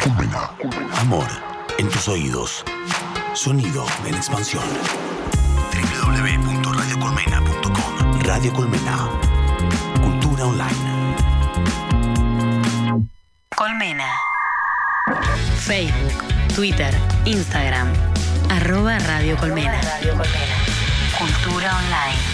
Colmena. Amor en tus oídos. Sonido en expansión. www.radiocolmena.com Radio Colmena. Cultura online. Colmena. Facebook, Twitter, Instagram. Arroba Radio Colmena. Cultura online.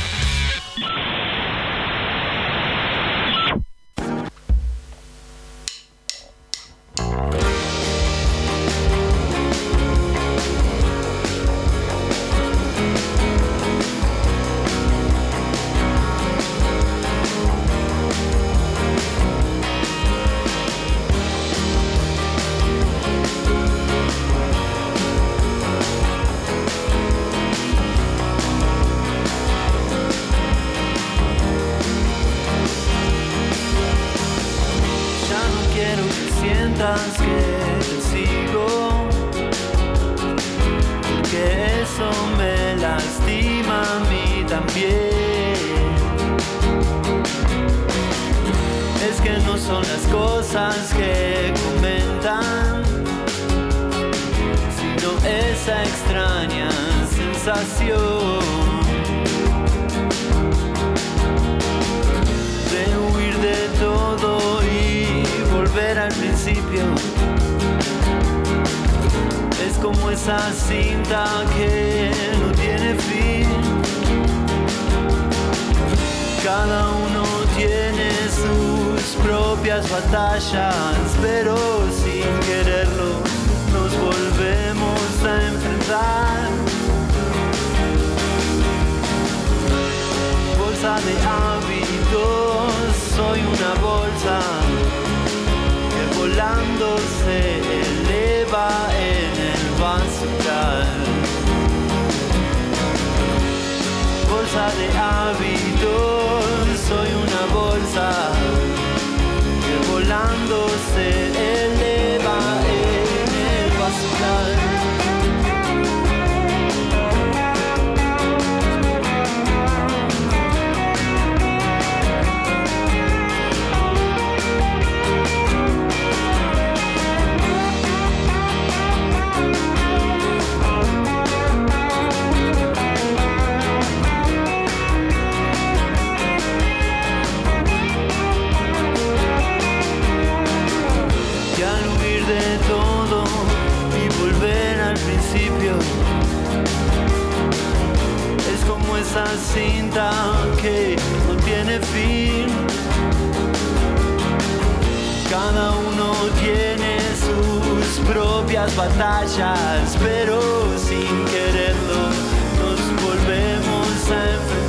Volando se eleva en el basural. Bolsa de hábitos, esa cinta que no tiene fin. Cada uno tiene sus propias batallas pero sin quererlo nos volvemos a enfrentar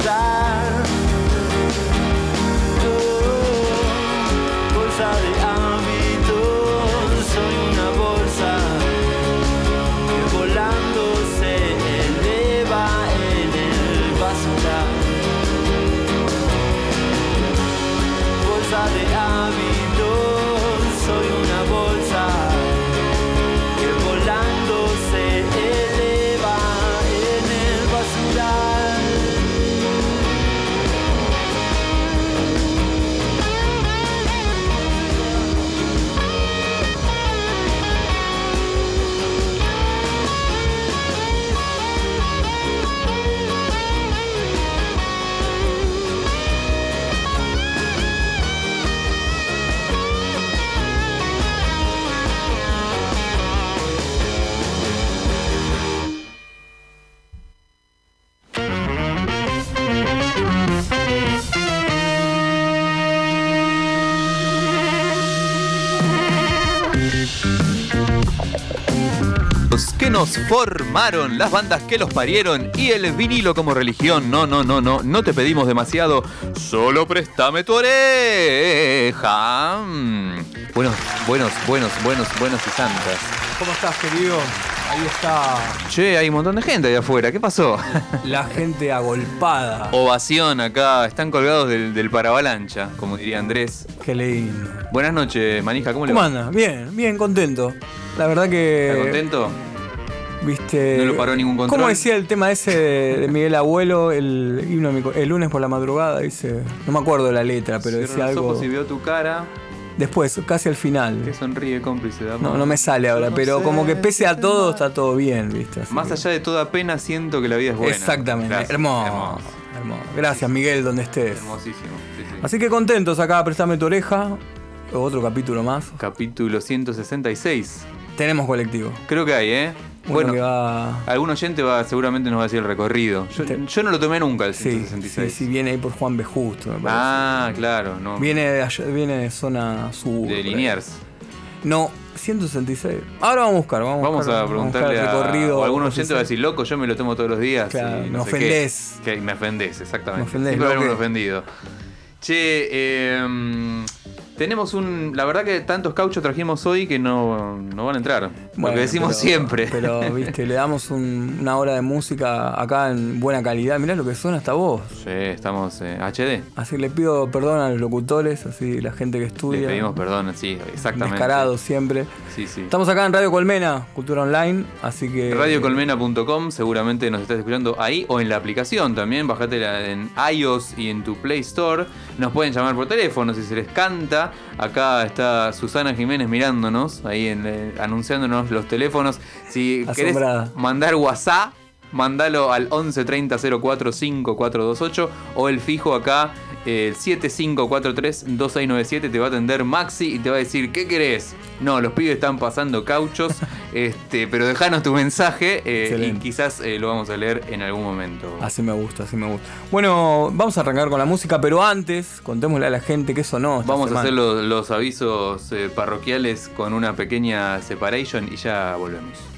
nos formaron, las bandas que los parieron y el vinilo como religión. No, no, no, no, no te pedimos demasiado. Solo préstame tu oreja. Mm. Buenos, buenos, buenos, buenos, buenos y santas. ¿Cómo estás, querido? Ahí está Che, hay un montón de gente ahí afuera. ¿Qué pasó? la gente agolpada. Ovación acá. Están colgados del, del paravalancha, como diría Andrés. Qué lindo. Buenas noches, manija. ¿Cómo le ¿Cómo va? anda? Bien, bien, contento. La verdad que. ¿Está contento? Viste. No lo paró ningún control. ¿Cómo decía el tema ese de, Miguel Abuelo, el himno el lunes por la madrugada? Dice. No me acuerdo de la letra, pero decía los algo. ojos y veo tu cara. Después, casi al Que final. sonríe cómplice de amor. No, no me sale ahora, no pero sé como que pese a todo, está todo bien, ¿viste? Así Más que- allá de toda pena, siento que la vida es buena. Exactamente. Gracias. Hermoso, hermoso. Gracias, Miguel, donde estés. Hermosísimo. sí, sí. Así que contentos acá, Préstame tu oreja. Otro capítulo más. Capítulo 166. Tenemos colectivo. Creo que hay, ¿eh? Bueno, va. algún oyente va, seguramente nos va a decir el recorrido. Yo, Te- yo no lo tomé nunca el Sí, sí, 166. sí, viene ahí por Juan B. Justo, me parece. Ah, claro, no. Viene de, allá- viene de zona sur. de Liniers. No, 166. Ahora vamos a buscar, vamos, Vamos buscar, a buscar preguntarle el a, recorrido o algún oyente va a decir, loco, yo me lo tomo todos los días. Claro, y me no qué". ofendés. Que me ofendés, exactamente. Me ofendés, Siempre loco. ofendido. Che, eh, tenemos un... La verdad que tantos cauchos trajimos hoy que no, no van a entrar. lo Bueno, que decimos pero- siempre. Pero, viste, le damos un- una hora de música acá en buena calidad. Mirá lo que suena esta voz. Sí, estamos eh, HD. Así le pido perdón a los locutores, así la gente que Le estudia. pedimos perdón, sí, exactamente. Descarados siempre. Sí, sí. Estamos acá en Radio Colmena, Cultura Online, así que. Radiocolmena.com, seguramente nos estás escuchando ahí o en la aplicación también. Bajátela en iOS y en tu Play Store. Nos pueden llamar por teléfono si se les canta. Acá está Susana Jiménez mirándonos, ahí en, eh, anunciándonos los teléfonos. Si querés Asombrada. mandar WhatsApp, mandalo al 11 30 04 5428 o el fijo acá. El 7543-2697 te va a atender Maxi y te va a decir, ¿qué querés? No, los pibes están pasando cauchos, este, pero dejanos tu mensaje eh, y quizás eh, lo vamos a leer en algún momento. Así me gusta, así me gusta. Bueno, vamos a arrancar con la música, pero antes, contémosle a la gente qué sonó. esta Vamos a hacer los, los avisos eh, parroquiales con una pequeña separation y ya volvemos.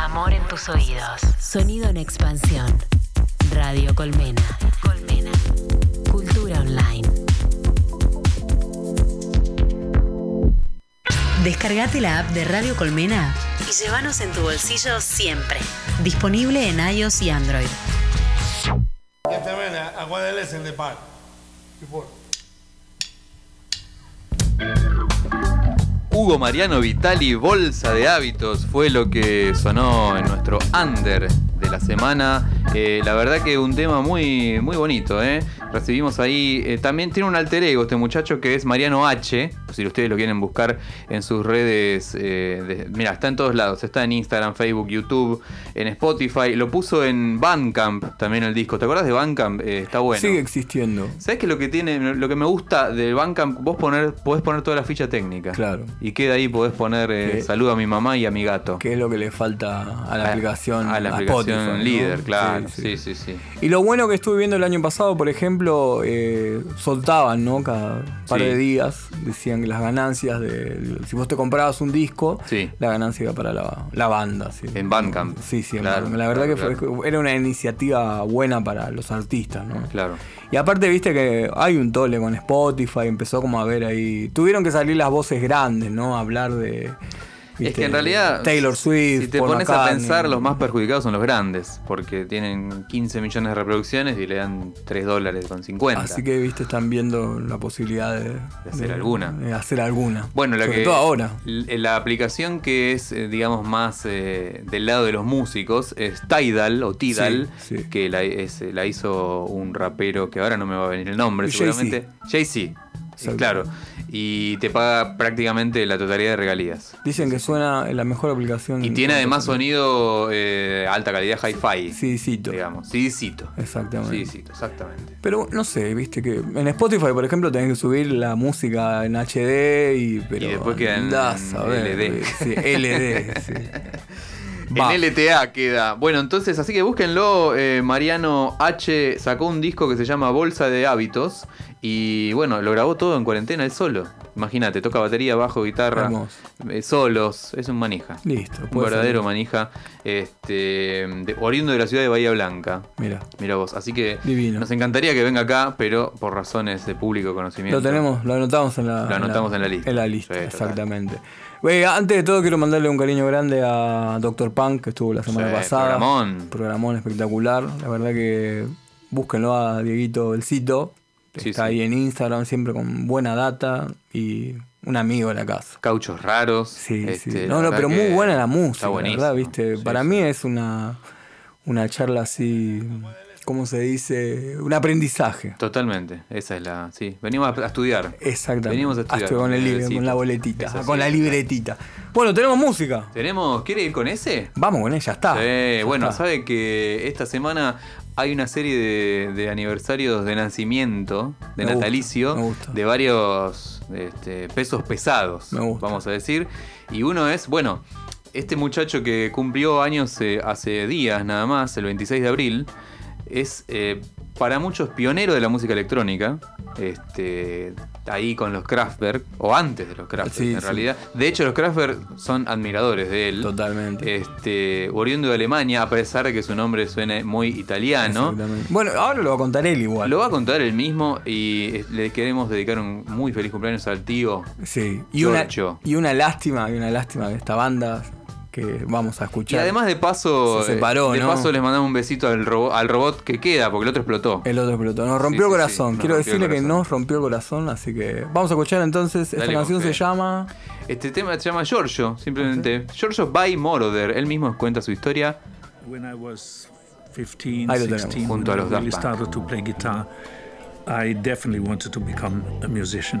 Amor en tus oídos. Sonido en expansión. Radio Colmena. Colmena. Cultura online. Descargate la app de Radio Colmena y llévanos en tu bolsillo siempre. Disponible en iOS y Android. Hugo Mariano Vitali, Bolsa de Hábitos, fue lo que sonó en nuestro under de la semana. Eh, la verdad que un tema muy, muy bonito, ¿eh? Recibimos ahí, eh, también tiene un alter ego este muchacho que es Mariano H, si ustedes lo quieren buscar en sus redes, eh, de- mira, está en todos lados, está en Instagram, Facebook, YouTube, en Spotify, lo puso en Bandcamp también el disco, ¿te acuerdas de Bandcamp? Está bueno. Sigue existiendo. ¿Sabes que lo que tiene, lo que me gusta del Bandcamp, vos poner, podés poner toda la ficha técnica. Claro. Y queda ahí, podés poner saludo a mi mamá y a mi gato. Que es lo que le falta a la A- aplicación. A la a aplicación Spotify, ¿no? líder, claro. Sí, Sí, sí. sí, sí. Y lo bueno que estuve viendo el año pasado, por ejemplo, eh, soltaban, ¿no? Cada par Sí. de días decían que las ganancias de. Si vos te comprabas un disco, Sí. la ganancia iba para la, la banda. Sí. En Bandcamp. Sí, sí, en Claro, Bandcamp. La verdad claro, que fue, era una iniciativa buena para los artistas, ¿no? Claro. Y aparte, viste que hay un tole con Spotify, empezó como a ver ahí. Tuvieron que salir las voces grandes, ¿no? A hablar de. Es que en realidad, Taylor Swift. si te Paul pones a pensar, los más perjudicados son los grandes, porque tienen 15 millones de reproducciones y le dan 3 dólares con 50. Así que, viste, están viendo la posibilidad de, De hacer alguna. de hacer alguna. Bueno, la Sobre que todo ahora. la aplicación que es, eh, digamos, más eh, del lado de los músicos es Tidal o Tidal, Sí, sí. que la, es- la hizo un rapero que ahora no me va a venir el nombre, Jay-Z. seguramente. Jay-Z. Claro. Y te paga prácticamente la totalidad de regalías. Dicen que suena la mejor aplicación. Y tiene además sonido eh, alta calidad hi-fi. CDcito. Digamos. CDcito. Exactamente. CDcito, exactamente. Pero no sé, viste que en Spotify, por ejemplo, tenés que subir la música en HD y. Pero Y después queda en- andás a ver, LD. Sí, LD, sí. Va. En LTA queda. Bueno, entonces, así que búsquenlo. eh, Mariano H sacó un disco que se llama Bolsa de Hábitos. Y bueno, lo grabó todo en cuarentena, él solo. Imagínate, toca batería, bajo, guitarra, eh, solos. Es un manija. Listo. Un verdadero ser. manija. Este, de- oriundo de la ciudad de Bahía Blanca. Mira, Mira vos. Así que Divino. nos encantaría que venga acá, pero por razones de público conocimiento. lo tenemos, lo anotamos en la. Lo anotamos en la lista. En la lista, Sí, exactamente. Antes de todo, quiero mandarle un cariño grande a Dr. Punk, que estuvo la semana Sí, pasada. programón. Programón espectacular. La verdad que búsquenlo a Dieguito Belcito. Sí, está sí. ahí en Instagram, siempre con buena data y un amigo de la casa. Cauchos raros. Sí, este, sí. la No, no, pero muy buena la música, Está la buenísimo. ¿verdad? ¿Viste? Sí, Para mí es una, una charla así ¿cómo se dice? Un aprendizaje. Totalmente, esa es la. Sí, venimos a estudiar. Exactamente. Venimos a estudiar. Hasta con el libro, Necesito. con la boletita, con la libretita. Bueno, tenemos música. ¿Tenemos. ¿Quiere ir con ese? Vamos con ella, está. Sí, Ya bueno, está. sabe que esta semana hay una serie de, de aniversarios de nacimiento, de Me natalicio, gusta. de varios este, pesos pesados, vamos a decir. Y uno es, bueno, este muchacho que cumplió años eh, hace días nada más, el 26 de abril, es eh, para muchos pionero de la música electrónica. Este, ahí con los Kraftwerk, o antes de los Kraftwerk Sí, en sí. realidad. De hecho, los Kraftwerk son admiradores de él. Totalmente. Este, oriundo de Alemania, a pesar de que su nombre suene muy italiano. Exactamente. Bueno, ahora lo va a contar él igual. Lo va a contar él mismo y eh, le queremos dedicar un muy feliz cumpleaños al tío. Sí. Y una, y una lástima, y una lástima de esta banda que vamos a Y escuchar. además de paso, Se separó, eh, de ¿no? paso les mandamos un besito al, robo- al robot que queda, porque el otro explotó. El otro explotó. Nos rompió Sí, el sí, corazón. sí, nos Quiero rompió decirle que corazón. nos rompió el corazón, así que vamos a escuchar entonces. Esta Dale con canción se llama. Este tema se llama Giorgio, simplemente. Giorgio by Moroder. Él mismo cuenta su historia. When I was 15, Ahí lo tenemos. 16, Junto a I los Daft really Punk. started to play guitar, I definitely wanted to become a musician.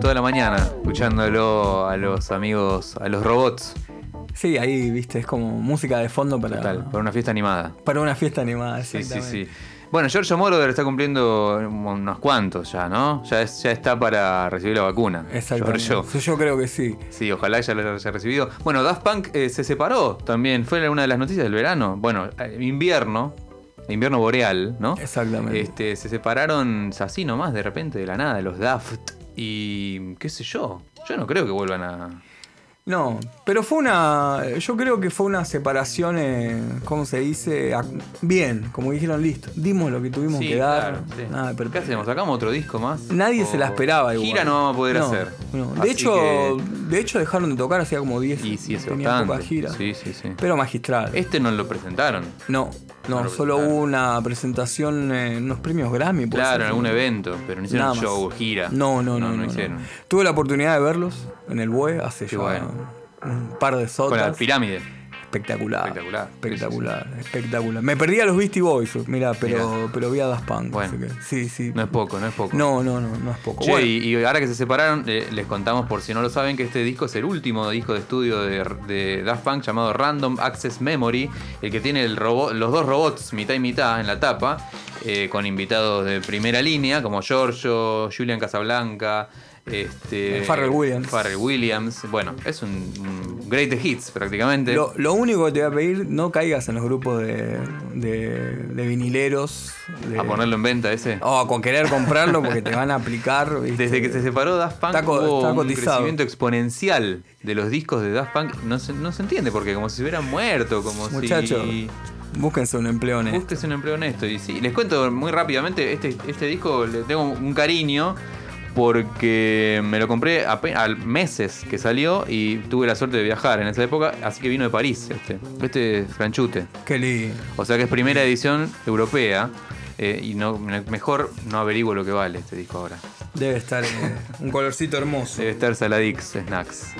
Toda la mañana escuchándolo a los amigos, a los robots. Sí, ahí, viste, es como música de fondo para, Total, para una fiesta animada. para una fiesta animada. Sí, sí, sí. Bueno, Giorgio Moroder está cumpliendo unos cuantos ya, ¿no? Ya, es- ya está para recibir la vacuna. Exactamente. Giorgio. Sí, Yo creo que sí. Sí, ojalá ya lo haya recibido. Bueno, Daft Punk eh, se separó también. Fue una de las noticias del verano. Bueno, eh, invierno. Invierno boreal, ¿no? Exactamente. Este, se separaron así nomás, de repente, de la nada, los Daft. Y qué sé yo. Yo no creo que vuelvan a. No, pero fue una. Yo creo que fue una separación, eh, ¿cómo se dice? Bien, como dijeron, listo. Dimos lo que tuvimos Sí, que dar. claro, sí. Nada, pero ¿Qué hacemos? ¿Sacamos otro disco más? Nadie ¿O se la esperaba igual. Gira no vamos a poder No, hacer. De, hecho, que- de hecho, dejaron de tocar hacía como 10 Y sí, hace bastante. poca gira. Sí, sí, sí. Pero magistral. Este no lo presentaron. No, no, No, solo hubo una presentación en unos premios Grammy. Claro, en algún evento, pero no hicieron Nada más. show, gira. No, no, no. no, no, no. hicieron. Tuve la oportunidad de verlos en el BUE hace ya bueno. un par de Con la sotas. pirámide. Espectacular. Espectacular. Espectacular, espectacular. Me perdí a los Beastie Boys, mira, pero, pero vi a Daft Punk. Bueno. así que sí, sí. No es poco, no es poco. No, no, no, no es poco. Che, Bueno, y, y ahora que se separaron, eh, les contamos por si no lo saben que este disco es el último disco de estudio de, de Daft Punk llamado Random Access Memory, el que tiene el robot, los dos robots mitad y mitad en la tapa, eh, con invitados de primera línea como Giorgio, Julian Casablanca, este, Eh, Pharrell Williams. Pharrell Williams. Bueno, es un, un great hits prácticamente. lo, lo único que te voy a pedir, no caigas en los grupos de, de, de vinileros. de- a ponerlo en venta ese. O con querer comprarlo porque te van a aplicar. ¿viste? Desde que se separó Daft Punk Está hubo está un cotizado. crecimiento exponencial de los discos de Daft Punk. No se, no se entiende porque como si hubieran muerto, como Muchachos, si... búsquense un empleo en esto. Búsquese un empleo honesto. Y sí, les cuento muy rápidamente, este, este disco le tengo un cariño porque me lo compré al meses que salió y tuve la suerte de viajar en esa época, así que vino de París este. Este es Franchute. Qué lindo. O sea que es primera edición europea. eh, y no mejor no averiguo lo que vale este disco ahora. Debe estar eh, un colorcito hermoso. Debe estar Saladix Snacks.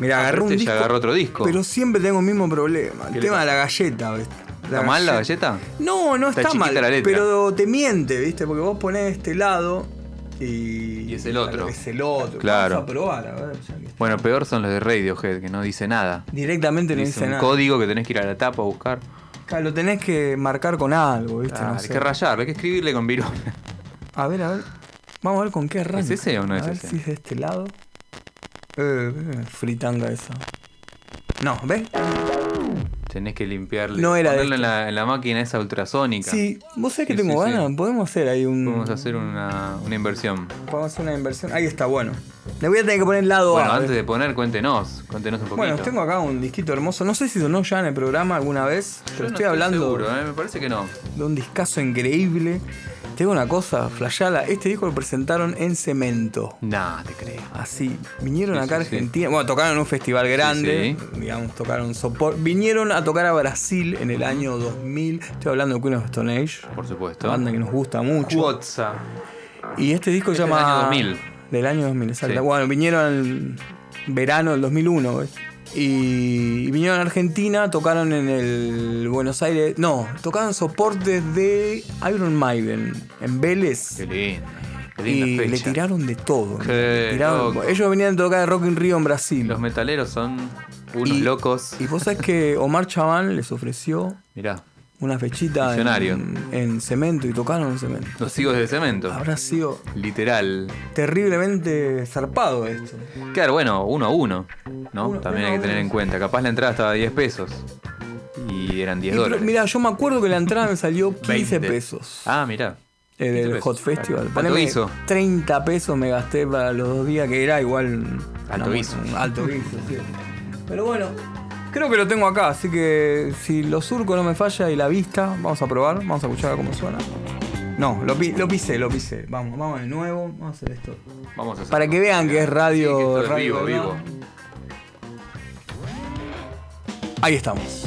Mira, Ah, agarré pero un este disco. ya agarró otro disco. Pero siempre tengo el mismo problema. El ¿Qué le tema de la galleta, ¿viste? ¿Está mal la galleta? No, no Está mal. la. Pero te miente, ¿viste? Porque vos ponés este lado y. Y es el otro. Es el otro. Claro. Vamos a probar, a ver. ya que- Bueno, peor son los de Radiohead, que no dice nada. Directamente no Dice dice un nada. código que tenés que ir a la tapa a buscar. Claro, lo tenés que marcar con algo, ¿viste? No hay que rayarlo, hay que escribirle con virus. A ver, a ver. Vamos a ver con qué arranca. ¿Es ese o no a es ver ese? si es de este lado. Eh, eh, fritanga esa. No, ¿ves? Tenés que limpiarle. No era de Ponerlo en la, en la máquina esa ultrasónica. Sí, vos sabés que Sí, tengo sí, sí. ganas. Podemos hacer ahí un. Podemos hacer una, una inversión. Podemos hacer una inversión. Ahí está, bueno. Le voy a tener que poner lado Bueno, A. antes ¿ves? de poner, cuéntenos. Cuéntenos un poquito. Bueno, tengo acá un disquito hermoso. No sé si sonó ya en el programa alguna vez, Yo pero no estoy hablando seguro, ¿eh? Me parece que no. de un discazo increíble. Tengo una cosa, flashala. Este disco lo presentaron en cemento. Nah, te creo. Así, vinieron Sí, acá a sí, sí. Argentina. Bueno, tocaron en un festival grande. Digamos, tocaron soporte. Vinieron a tocar a Brasil en el año 2000. Estoy hablando de Queen of Stone Age. Por supuesto. Una banda que nos gusta mucho. Cuotza. Y este disco se Este es llama. del año 2000. Del año 2000, exacto. Sí. Bueno, vinieron en verano del 2001, ¿ves? Y, y vinieron a Argentina, tocaron en el Buenos Aires. No, tocaron soportes de Iron Maiden en Vélez. Qué lindo. Qué y linda le fecha. tiraron de todo. Le tiraron- ellos venían a tocar de Rock in Rio en Brasil. Los metaleros son unos Y- locos. Y vos sabés que Omar Chaván les ofreció Mirá, una fechita en, en cemento y tocaron en cemento. los higos de cemento. Habrá sido Literal. terriblemente zarpado esto. Claro, bueno, uno a uno, ¿no? Uno- También uno hay que tener uno. en cuenta. Capaz la entrada estaba a 10 pesos. Y eran 10 Y pero, dólares. Mira, yo me acuerdo que la entrada me salió 15 20. pesos. Ah, mirá. eh, 15 del pesos. Hot Festival. ¿Cuánto hizo? 30 pesos me gasté para los dos días, que era igual. Alto guiso. Alto guiso, sí. Pero bueno, creo que lo tengo acá, así que si lo surco no me falla y la vista, vamos a probar, vamos a escuchar cómo suena. No, lo, pi- lo pisé, lo pisé. Vamos, vamos de nuevo, vamos a hacer esto. Vamos a hacer- Para que vean que es radio. Sí, que esto es radio vivo, ¿verdad? vivo. Ahí estamos.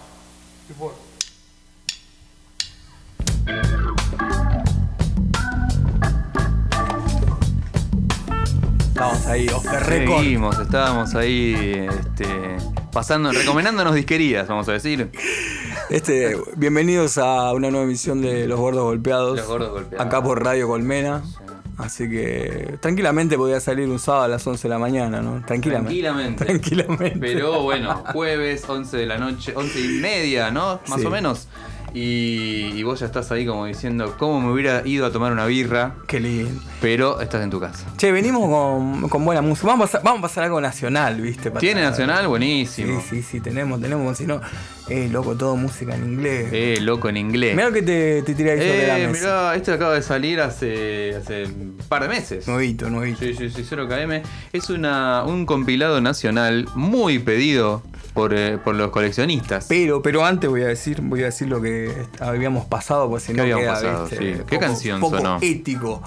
Seguimos, estábamos ahí este, pasando, recomendándonos disquerías, vamos a decir. Este, bienvenidos a una nueva emisión de Los Gordos Golpeados. Los Gordos Golpeados. Acá por Radio Colmena. Así que tranquilamente podía salir un sábado a las 11 de la mañana, ¿no? Tranquilamente. Tranquilamente. Tranquilamente. Pero bueno, jueves, 11 de la noche, 11 y media, ¿no? Más Sí. o menos. Y, y vos ya estás ahí como diciendo, ¿cómo me hubiera ido a tomar una birra? Qué lindo. Pero estás en tu casa. Che, venimos con, con buena música. Vamos a, pasar, vamos a pasar algo nacional, ¿viste? Para- ¿Tiene nacional? Sí, Buenísimo. sí, sí, tenemos, tenemos. Si no, eh, loco, todo música en inglés. Eh, loco en inglés. Mirá lo que te, te tiré ahí sobre la Eh, mesa. mirá, este acaba de salir hace, hace un par de meses. Nuevito, nuevito. Sí, sí, sí, 0KM. Es una, un compilado nacional muy pedido por, eh, por los coleccionistas. Pero, pero antes voy a decir, voy a decir lo que habíamos pasado, pues si ¿Qué no habíamos queda, pasado? ¿viste? Sí. ¿Qué Poco- canción poco sonó? ético.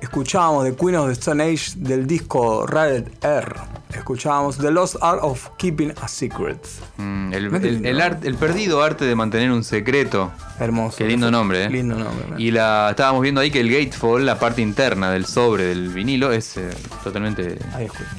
Escuchábamos The Queen of the Stone Age del disco Rated R. Escuchábamos The Lost Art of Keeping a Secret. Mm, el, Mirá qué el- lindo. el art- el perdido arte de mantener un secreto. Hermoso. Qué lindo nombre, ¿eh? Lindo nombre. ¿no? Y la estábamos viendo ahí que el gatefold, la parte interna del sobre del vinilo, es eh, totalmente Ahí escucha.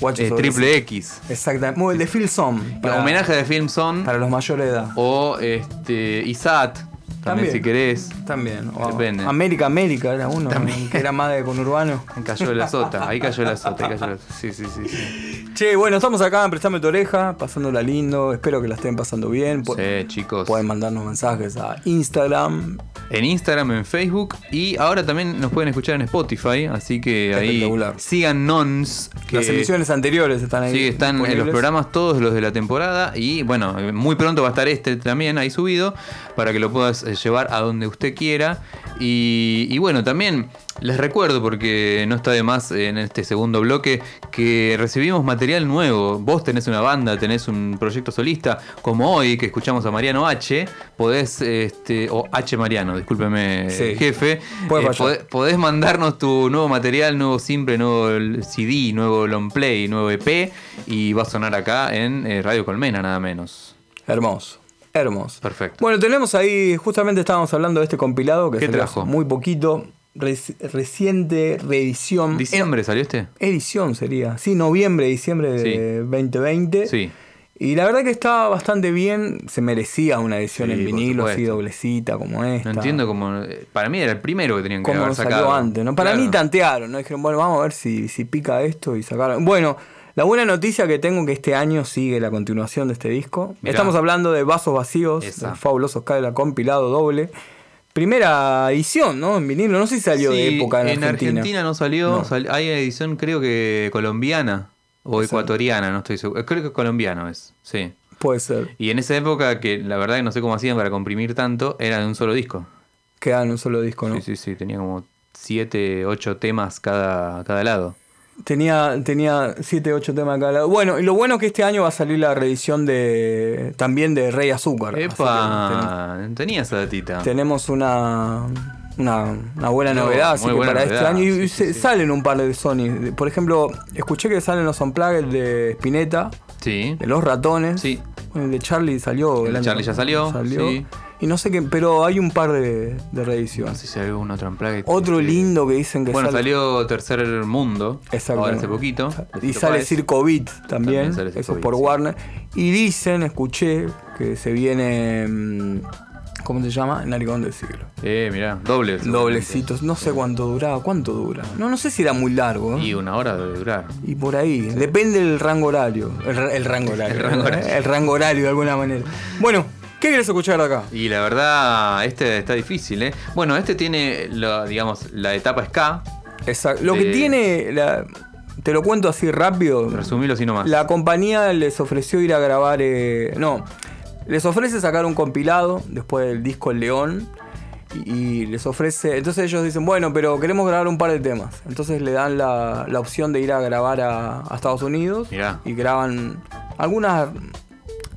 Guacho eh, triple. X. Exactamente. Muy el de Phil Son. Homenaje de Film Son Para los mayores de edad. o este, ISAT También, si querés. También. o Depende. América, América era uno, También. que era más de conurbano. Cayó la sota, ahí cayó la sota, ahí cayó la Sí, sí, sí, sí. Che, bueno, estamos acá en Prestame tu oreja, pasándola lindo. Espero que la estén pasando bien. Pu- Sí, chicos. Pueden mandarnos mensajes a Instagram. En Instagram, en Facebook y ahora también nos pueden escuchar en Spotify, así que ahí sigan nons. Que Las emisiones anteriores están ahí. Sí, están en los programas todos los de la temporada y bueno, muy pronto va a estar este también ahí subido para que lo puedas llevar a donde usted quiera. Y, y bueno, también les recuerdo, porque no está de más en este segundo bloque, que recibimos material nuevo. Vos tenés una banda, tenés un proyecto solista, como hoy que escuchamos a Mariano H, podés, este, o H Mariano, discúlpeme Sí. jefe, eh, podés mandarnos tu nuevo material, nuevo simple, nuevo CD, nuevo long play, nuevo EP y va a sonar acá en eh, Radio Colmena nada menos. Hermoso. Hermoso. Perfecto. Bueno, tenemos ahí, justamente estábamos hablando de este compilado que ¿Qué salió trajo? hace muy poquito. reci- reciente reedición. ¿Diciembre salió este? Edición sería. Sí, noviembre, diciembre de Sí. 2020. Sí. Y la verdad que estaba bastante bien. Se merecía una edición Sí, en vinilo, así doblecita como esta. No entiendo cómo. eh, Para mí era el primero que tenían que haber sacado. salió antes, ¿no? Para Claro. mí tantearon, ¿no? Dijeron, bueno, vamos a ver si, si pica esto y sacaron. Bueno, la buena noticia que tengo que este año sigue la continuación de este disco. Mirá. Estamos hablando de Vasos Vacíos, del fabuloso la compilado doble. Primera edición, ¿no? En vinilo, no sé si salió de Sí, época en, en Argentina. no salió. No. sal- hay edición, creo que colombiana o Exacto. ecuatoriana, no estoy seguro. Creo que colombiano es, sí. Puede ser. Y en esa época, que la verdad que no sé cómo hacían para comprimir tanto, era de un solo disco. Queda en un solo disco, ¿no? Sí, sí, sí, tenía como 7, 8 temas cada, cada lado. Tenía, tenía 7, 8 temas acá. Bueno, y lo bueno que este año va a salir la reedición de también de Rey Azúcar. ¡Epa! Tenía esa datita. tenemos una, una, una buena No, novedad así que buena para este novedad, año. Y sí, se- sí, sí. salen un par de Sony. Por ejemplo, escuché que salen los Unplugged de Spinetta, Sí. de Los Ratones. Sí. El de Charlie salió. El de año- Charlie ya salió, sí. Y no sé qué, pero hay un par de, de No reediciones. sé si hay algún otro Unplugged. Otro que- lindo que dicen que Bueno, sale. salió Tercer Mundo. Exacto. Ahora hace poquito. Y sale Páez. Circo Beat también, También sale Circo eso es Beat, por sí. Warner. Y dicen, escuché, que se viene. mm, ¿Cómo se llama? Naricón del siglo. Eh, mirá, doble. Doblecitos, no sé cuánto duraba, cuánto dura. No, no sé si era muy largo. ¿eh? Y una hora debe durar. Y por ahí, depende del rango horario. El, ra- el rango horario. El rango horario. ¿eh? El rango horario de alguna manera. Bueno, ¿qué querés escuchar acá? Y la verdad, este está difícil, ¿eh? Bueno, este tiene, lo, digamos, la etapa ska. Exacto. Lo que De- tiene, la- te lo cuento así rápido. Resumilo así nomás. La compañía les ofreció ir a grabar. eh, no, les ofrece sacar un compilado después del disco El León. Y, y les ofrece. Entonces ellos dicen, bueno, pero queremos grabar un par de temas. Entonces le dan la, la opción de ir a grabar a, a Estados Unidos. Mirá. Y graban algunas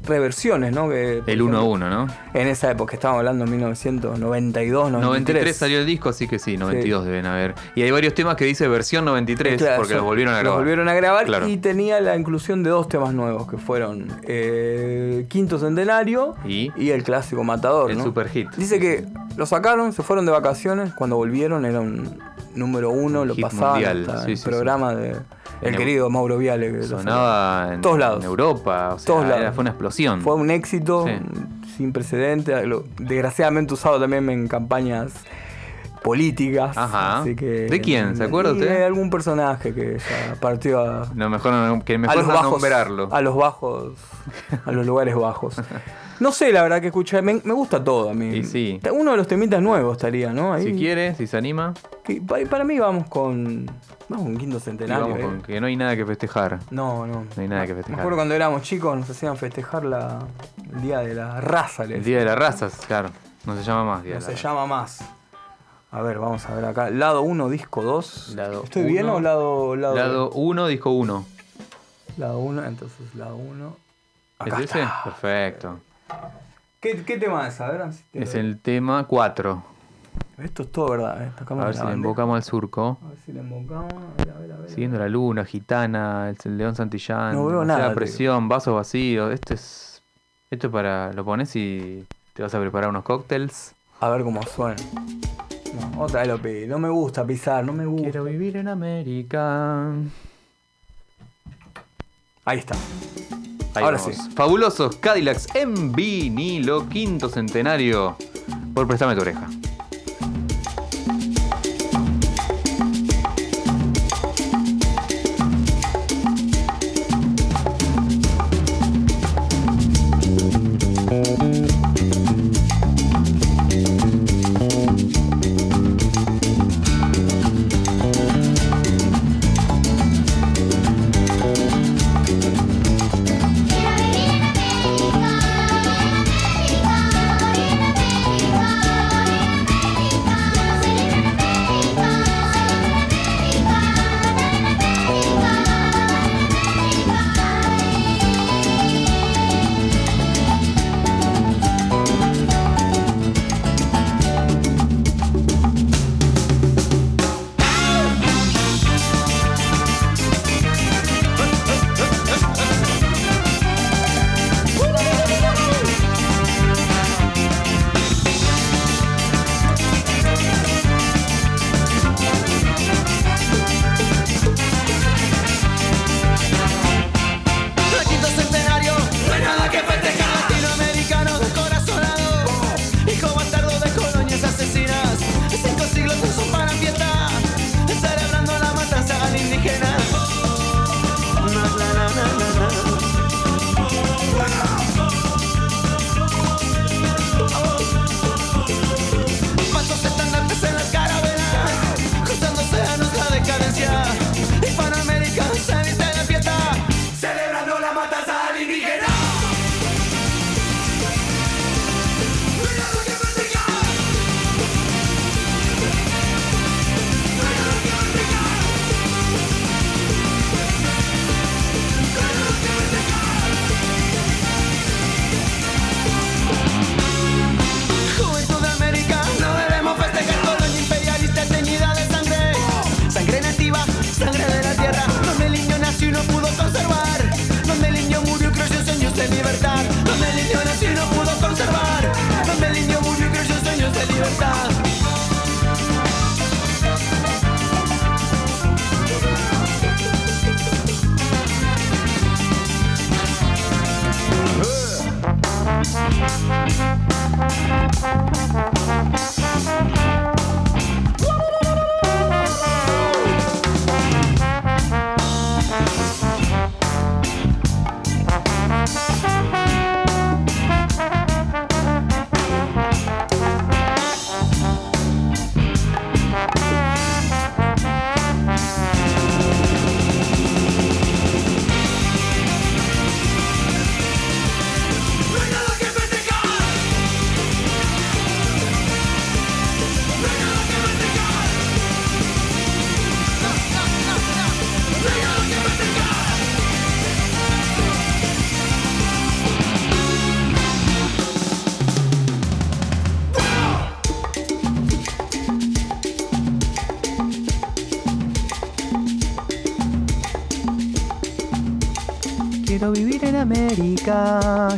reversiones, ¿no? Que, El 1 a ejemplo, 1, ¿no? En esa época, estábamos hablando en 1992, 93. 93 salió el disco, así que sí, 92 deben haber. Y hay varios temas que dice versión 93, Claro, porque los volvieron a los grabar. volvieron a grabar Claro. y tenía la inclusión de dos temas nuevos que fueron eh, Quinto Centenario ¿Y? el clásico Matador. El ¿no? super hit. Dice que lo sacaron, se fueron de vacaciones, cuando volvieron era un número uno, lo pasaban hasta sí, el sí, programa de el En querido Mauro Viale. Que Sonaba en, Todos lados. en Europa, o sea, Todos lados. era- fue una explosión. Fue un éxito Sí. sin precedentes, desgraciadamente usado también en campañas políticas. Ajá. Así que, ¿De quién? ¿Se acuerda usted? de algún personaje que ya partió a, No, mejor no- que a los no bajos, nombrarlo. a los bajos, a los lugares bajos. No sé, la verdad que escuché, me, me gusta todo a mí. Y sí. Uno de los temitas nuevos estaría, ¿no? Ahí, Si quiere, si se anima, que- para, para mí vamos con, vamos con quinto y centenario. vamos eh. con que no hay nada que festejar. No, no. No hay nada que Me festejar. acuerdo cuando éramos chicos nos hacían festejar la, el día de la raza. El Día de las Razas, claro. No se llama más Día No de se llama más. A ver, vamos a ver acá. Lado 1, disco 2. Lado ¿Estoy bien uno. o lado lado Lado 1, disco 1. Lado 1, entonces lado 1. ¿Es ese? Perfecto. ¿Qué, ¿Qué tema es? A ver. si te Es el tema 4. Esto es todo verdad. eh. A ver la si le bandeja. invocamos al surco. A ver si le invocamos. A ver, a ver, a ver. Siguiendo la luna, gitana, el león santillán, No veo demasiada nada, te presión, vasos vacíos. Esto es. Esto es para. Lo pones y te vas a preparar unos cócteles. A ver cómo suena. No, otra vez lo pedí. No me gusta pisar, no me gusta. Quiero vivir en América. Ahí está. Ahí Ahora vamos. sí. Fabulosos Cadillacs en vinilo, quinto centenario. por Préstame tu oreja.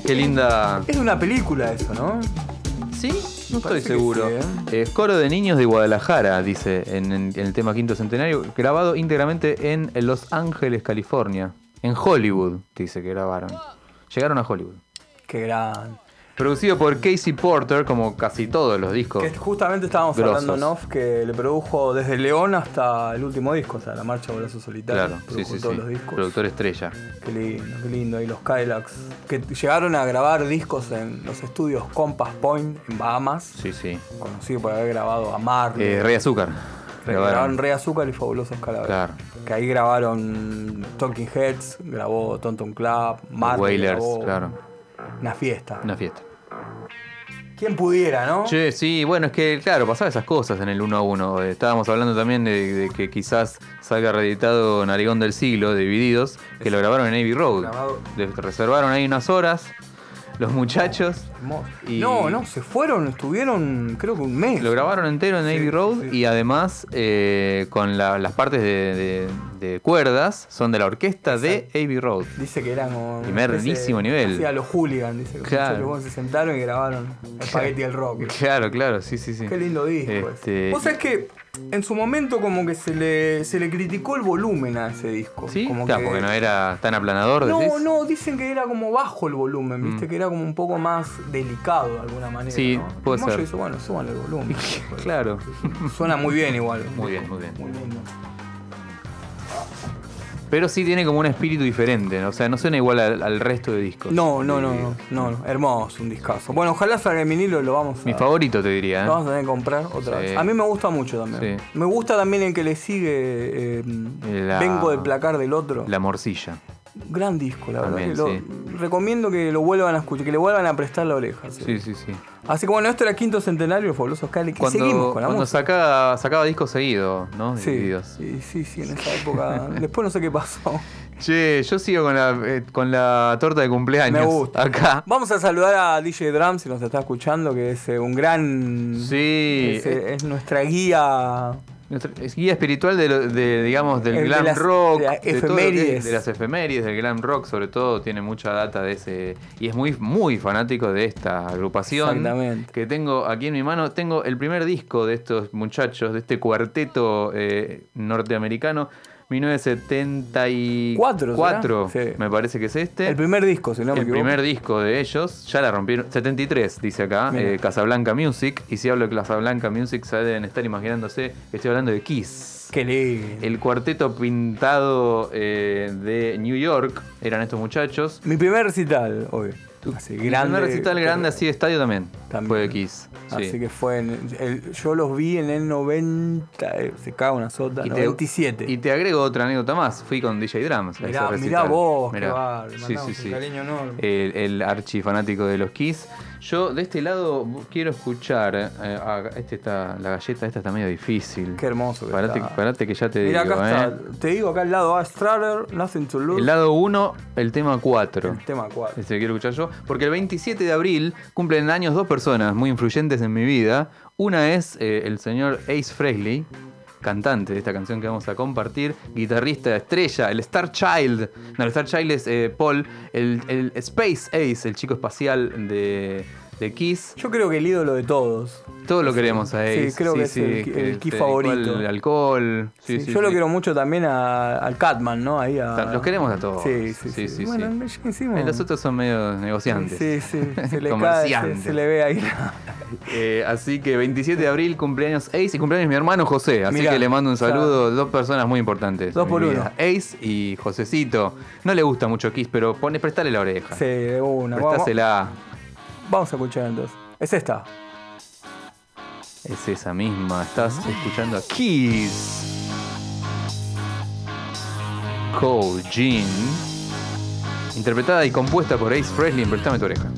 Qué linda. Es de una película eso, ¿no? ¿Sí? No estoy Parece seguro. sí, ¿eh? Eh, Coro de Niños de Guadalajara, dice en, en- en el tema Quinto Centenario, grabado íntegramente en Los Ángeles, California. En Hollywood, dice que grabaron. Llegaron a Hollywood. Qué gran. Producido por Casey Porter, como casi todos los discos. Que justamente estábamos Grosos. hablando en off que le produjo desde León hasta el último disco, o sea, la marcha Brazo Solitario. Claro, sí, produjo sí, todos sí. los discos. Productor estrella. Qué lindo, qué lindo. Y los Cadillacs. Que llegaron a grabar discos en los estudios Compass Point en Bahamas. Sí, sí. Conocido por haber grabado a Marley. Eh, Rey Azúcar. grabaron Grabaron. Rey Azúcar y Fabulosos Calaveras. Claro. Que ahí grabaron Talking Heads, grabó Tonton Club, Marley Wailers, grabó claro. Una fiesta. Una fiesta. ¿Quién pudiera, no? Che, sí, bueno, es que, claro, pasaban esas cosas en el 1 a 1. Eh, Estábamos hablando también de, de que quizás salga reeditado Narigón del Siglo, Divididos, que lo grabaron en Navy Road. Grabado. Reservaron ahí unas horas, los muchachos, Hermoso. Y- No, no, se fueron, estuvieron creo que un mes. lo grabaron entero en Sí, Navy Road sí. y además eh, con la- las partes de, de- de cuerdas son de la orquesta de Abbey Road. Dice que eran como. Primerísimo nivel. Sí, a los hooligans, dice que Claro. bueno, se sentaron y grabaron el Spaghetti del Rock. Claro, claro, sí, sí, sí. Qué lindo disco. Este. Vos sabés que en su momento como que se le, se le criticó el volumen a ese disco. Sí, como claro, que- porque no era tan aplanador, No, decís. no, dicen que era como bajo el volumen, viste, que era como un poco más delicado de alguna manera. Sí, ¿no? puede ser. dice, bueno, suban el volumen. Claro. Suena muy bien igual. Muy bien, muy bien. Muy lindo. Pero sí tiene como un espíritu diferente, ¿no? o sea, no suena igual al, al resto de discos. No, no, no, no, no, no, hermoso, un discazo. Bueno, ojalá salga el vinilo, lo vamos a, Mi favorito te diría, ¿eh? lo vamos a tener que comprar otra Sí. vez. A mí me gusta mucho también. Sí. Me gusta también el que le sigue eh, La- Vengo del placar del otro. La morcilla. Gran disco, la verdad. Lo-. Recomiendo que lo vuelvan a escuchar, que le vuelvan a prestar la oreja. sí. Sí, sí, sí. Así que bueno, esto era quinto centenario, fabulosos Cali. que seguimos con la cuando música. sacaba, sacaba discos seguidos, ¿no? Sí, sí, sí, sí, en esa época. Después no sé qué pasó. Che, yo sigo con la, eh, con la torta de cumpleaños. Me gusta. Acá. Vamos a saludar a DJ Drum si nos está escuchando, que es eh, un gran. Sí. Es, eh, es nuestra guía. Es guía espiritual de, de, digamos, del El glam rock. de las efemérides. de las efemérides, del glam rock, sobre todo, tiene mucha data de ese. Y es muy, muy fanático de esta agrupación. Exactamente. Que tengo aquí en mi mano. Tengo el primer disco de estos muchachos, de este cuarteto eh, norteamericano. 1974, ¿Cuatro será? Sí. me parece que es este. El primer disco, si no me el equivoco. primer disco de ellos, ya la rompieron. 73, dice acá, eh, Casablanca Music. Y si hablo de Casablanca Music, se deben estar imaginándose que estoy hablando de Kiss. Qué lindo. El cuarteto pintado eh, de New York eran estos muchachos. Mi primer recital, hoy. Así, Mi primer recital grande así de estadio también, También. fue de Kiss. sí. Así que fue en el- yo los vi en el 90, eh, se caga una sota, Y te- 97. Y te agrego otra anécdota más. Fui con DJ Drums. a ese mirá, vos, Mirá. qué bárbaro, Sí, un cariño enorme. El, el archi fanático de los Kiss. Yo de este lado quiero escuchar. eh, a- este está, la galleta esta está medio difícil. Qué hermoso que Parate, está. parate que ya te Mirá, digo, acá eh. está. Te digo acá al lado A, Straller, Nothing to Lose. El lado 1, el tema 4. el tema 4. Este quiero escuchar yo. Porque el 27 de abril cumplen años dos personas muy influyentes en mi vida. Una es eh, el señor Ace Frehley, cantante de esta canción que vamos a compartir, guitarrista estrella, el Star Child. No, el Star Child es eh, Paul, el, el Space Ace, el chico espacial de, de Kiss. Yo creo que el ídolo de todos. Todo lo queremos a Sí, Ace. creo que es el- el Kiss favorito. El alcohol. Sí, Sí, sí, yo lo sí. quiero mucho también a- al Catman, ¿no? Ahí a- Los queremos a todos. Sí, sí, sí. Sí, sí, bueno, sí. Eh, Los otros son medio negociantes. Sí, sí. Se le, cae, se, se le ve ahí. Eh, así que 27 de abril, cumpleaños Ace y cumpleaños mi hermano José. Así Mirá, que le mando un saludo. Dos personas muy importantes. Dos por uno. Ace y Josecito. No le gusta mucho Kiss, pero pone, prestale la oreja. Sí, de una. Prestásela. vamos a escuchar entonces. Es esta. Es esa misma. Estás escuchando a Kiss. Cold Jean. Interpretada y compuesta por Ace Frehley en Prestame tu oreja.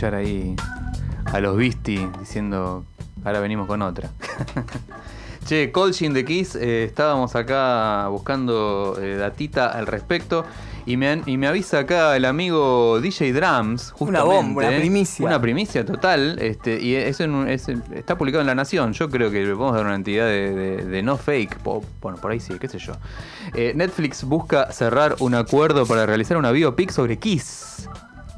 Escuchar ahí a los Beastie diciendo, ahora venimos con otra. che, Colchin de Kiss, eh, estábamos acá buscando eh, datita al respecto. Y me, y me avisa acá el amigo DJ Drums, Una bomba, una ¿eh? primicia. Una primicia total. Este, y es en está publicado en La Nación. Yo creo que le podemos dar una entidad de, de- de no fake. Bueno, por ahí sí, qué sé yo. Eh, Netflix busca cerrar un acuerdo para realizar una biopic sobre Kiss.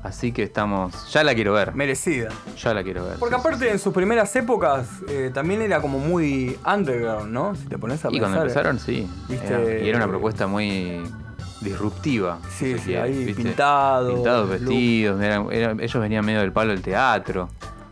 Así que estamos. Ya la quiero ver. Merecida. Ya la quiero ver. Porque sí, aparte en sus primeras épocas eh, también era como muy underground, ¿no? Si te pones a Y pensar. cuando empezaron, sí. ¿Viste? Era- y era una propuesta muy disruptiva. Sí, sí, ahí ¿viste? pintados, Pintados, vestidos. eran- eran- ellos venían medio del palo del teatro.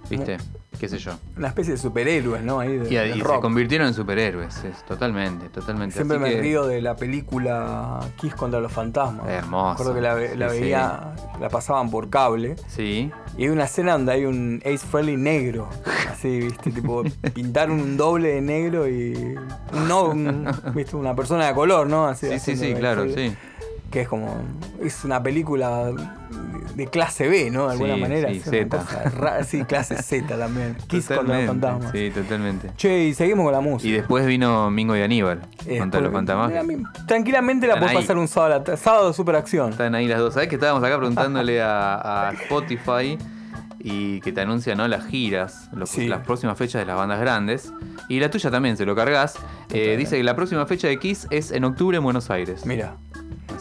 ¿Viste? ¿Qué sé yo? Una especie de superhéroes, ¿no? Ahí de, Y, se convirtieron en superhéroes. es- totalmente, totalmente. Siempre Así me que- río de la película Kiss contra los fantasmas. Hermoso. Recuerdo que la, ve- la Sí, sí. veía, la pasaban por cable. Sí. Y hay una escena donde hay un Ace Frehley negro. Así, viste, tipo, pintar un doble de negro y. No, un- viste, una persona de color, ¿no? Así, Sí, sí, sí, claro, sí. Que es como. Es una película de clase B, ¿no? De alguna Sí, manera. sí, Z. sí, clase Z también. Kiss los Totalmente, fantasmas. Sí, totalmente. Che, y seguimos con la música. Y después vino Mingo y Aníbal Eh, contra los fantasmas. Tranquilamente la ahí. pasar un sábado, sábado de superacción. Están ahí las dos. ¿Sabés que estábamos acá preguntándole a, a Spotify y que te anuncia ¿no? las giras, los- Sí. las próximas fechas de las bandas grandes? Y la tuya también, se lo cargas. Eh, dice que la próxima fecha de Kiss es en octubre en Buenos Aires. Mira,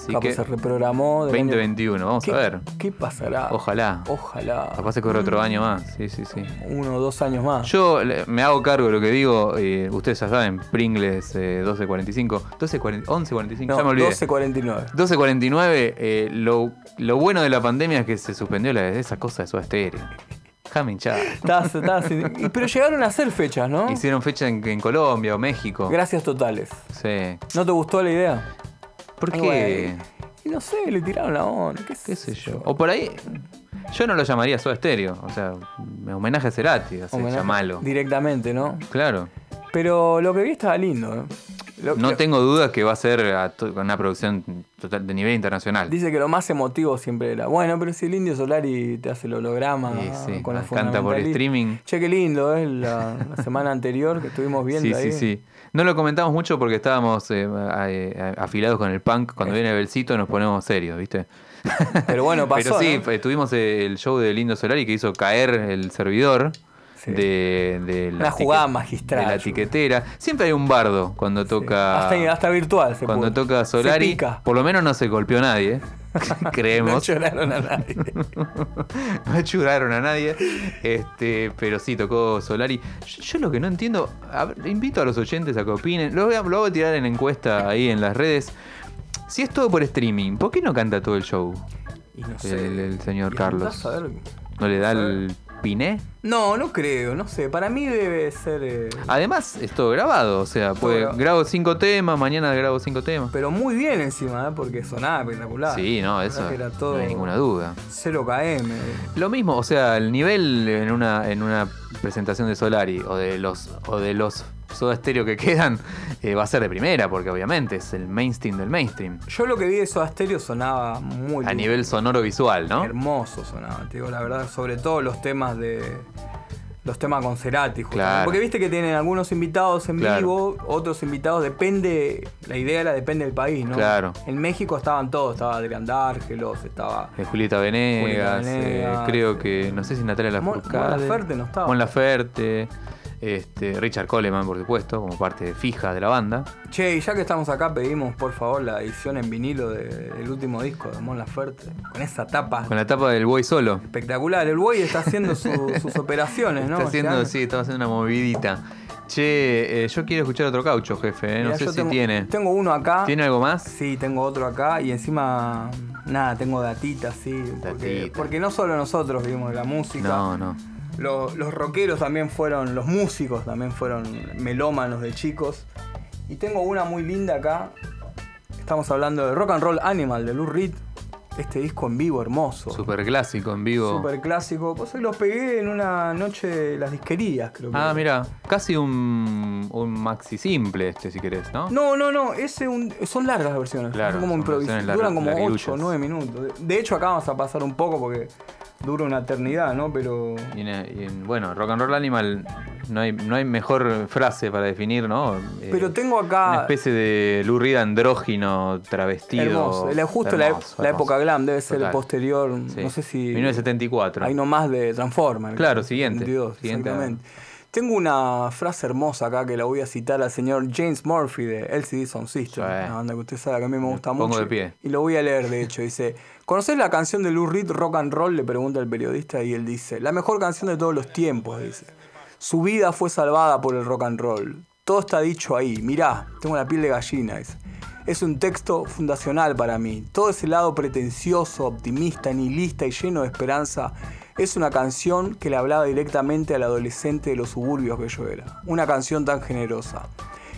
Así capaz que se reprogramó. del año- 2021, vamos ¿Qué- a ver. ¿Qué pasará? Ojalá. Ojalá. Capaz se corre otro año más. Sí, sí, sí. Uno o dos años más. Yo me hago cargo de lo que digo. eh, ustedes ya saben, Pringles eh, 1245. 1240, 1145, no, ya me olvidé. 12.49. 12.49, eh, lo, lo bueno de la pandemia es que se suspendió la, esa cosa de su estéreo. Déjame pero llegaron a hacer fechas, ¿no? Hicieron fecha en, en Colombia o México. Gracias totales. Sí. ¿No te gustó la idea? ¿Por qué? bueno, no sé, le tiraron la onda. ¿Qué, ¿Qué sé yo? O por ahí. Yo no lo llamaría Soda Stereo. O sea, me homenaje a Cerati, así, Homenaje llamalo. Directamente, ¿no? Claro. Pero lo que vi estaba lindo. Lo- No lo- tengo dudas que va a ser a una producción total de nivel internacional. Dice que lo más emotivo siempre era. Bueno, pero si el indio Solari te hace el holograma Sí, sí, con la canta por streaming. Che, qué lindo, ¿eh? La, la semana anterior que estuvimos viendo Sí, ahí. sí, sí. No lo comentamos mucho porque estábamos eh, a- a- afilados con el punk. Cuando viene Belcito nos ponemos serios, ¿viste? Pero bueno, pasó. Pero sí, tuvimos el show de Lindo Solari que hizo caer el servidor Sí. de, de la Una jugada magistral, De la tiquetera. Siempre hay un bardo cuando toca. Hasta, hasta virtual se cuando toca Se Solari. pica. Por lo menos no se golpeó nadie. ¿eh? No Creemos. lloraron a nadie. no ayudaron a nadie. Este, pero sí, tocó Solari. Yo, yo lo que no entiendo, a ver, invito a los oyentes a que opinen. Lo voy a, lo voy a tirar en encuesta ahí en las redes. Si es todo por streaming, ¿por qué no canta todo el show? Y no sé. El, el señor Y Carlos. ¿No le da el piné? No, no creo, no sé. Para mí debe ser. eh, Además, es todo grabado. O sea, pues, grabo cinco temas, mañana grabo cinco temas. Pero muy bien encima, ¿eh? porque sonaba espectacular. Sí, no, La eso que era todo no hay ninguna duda. 0 km. Lo mismo, o sea, el nivel en una, en una presentación de Solari o de los o de los Soda Stereo que quedan eh, va a ser de primera, porque obviamente es el mainstream del mainstream. Yo lo que vi de Soda Stereo sonaba muy A lindo. nivel sonoro visual, ¿no? Hermoso sonaba, te digo la verdad, sobre todo los temas de. Los temas con Cerati. Claro. Porque viste que tienen algunos invitados en Claro. vivo, otros invitados, depende, la idea era depende del país, ¿no? Claro. En México estaban todos, estaba Adrián Dárgelos, estaba Eh, Julieta Venegas, eh, creo que, no sé si Natalia Mon- Lafourcade. Mon Laferte no estaba. Mon Laferte, este, Richard Coleman, por supuesto, como parte fija de la banda. Che, y ya que estamos acá, pedimos por favor la edición en vinilo de- del último disco de Mon Laferte, con esa tapa Con la tapa del Boy solo. espectacular. El buey está haciendo su- sus operaciones, ¿no? Está haciendo, sí, estaba haciendo una movidita. Che, eh, yo quiero escuchar otro caucho, jefe. eh, No Mirá, sé si tengo- tiene. Tengo uno acá. ¿Tiene algo más? Sí, tengo otro acá y encima, nada, tengo datitas, sí. Porque, Datita. porque no solo nosotros vivimos de la música. No, no. Lo- los rockeros también fueron, los músicos también fueron melómanos de chicos. Y tengo una muy linda acá. Estamos hablando de Rock and Roll Animal de Lou Reed. Este disco en vivo hermoso. Super clásico en vivo. Super clásico. Pues hoy los pegué en una noche de las disquerías, creo que. Ah, mira, casi un, un maxi simple este, si querés, ¿no? No, no, no, ese un- son largas las versiones. Claro, son como improvisadas. Duran como largas, 8 o larguillas. 9 minutos. De hecho, acá vamos a pasar un poco porque dura una eternidad, ¿no? Pero Y en- en- bueno, Rock and Roll Animal no hay, no hay mejor frase para definir, ¿no? Eh, Pero tengo acá- Una especie de Reed andrógino travestido. hermoso. La- justo la, Hermoso, la hermoso. época glam debe ser Total. posterior, Sí. no sé si 1974. hay nomás de Transformers. Claro, siguiente. 72, Siguiente exactamente. Tengo una frase hermosa acá que la voy a citar al señor James Murphy de LCD Sound System, Sí. una banda que usted sabe que a mí me gusta pongo mucho. de pie. Y lo voy a leer, de hecho. Dice, ¿conocés la canción de Lou Reed, Rock and Roll? Le pregunta el periodista y él dice, la mejor canción de todos los tiempos, dice. Su vida fue salvada por el rock and roll. Todo está dicho ahí. Mirá, tengo la piel de gallina. Es un texto fundacional para mí. Todo ese lado pretencioso, optimista, nihilista y lleno de esperanza es una canción que le hablaba directamente al adolescente de los suburbios que yo era. Una canción tan generosa.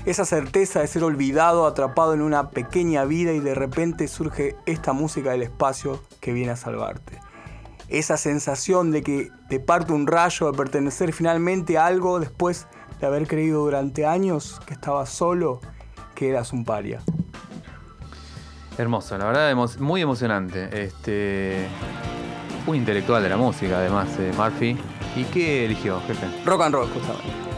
Esa certeza de ser olvidado, atrapado en una pequeña vida y de repente surge esta música del espacio que viene a salvarte esa sensación de que te parte un rayo de pertenecer finalmente a algo después de haber creído durante años que estabas solo, que eras un paria. Hermoso, la verdad, emo- muy emocionante. Este, un intelectual de la música, además, eh, Murphy. ¿Y qué eligió, jefe? Rock and roll, justamente.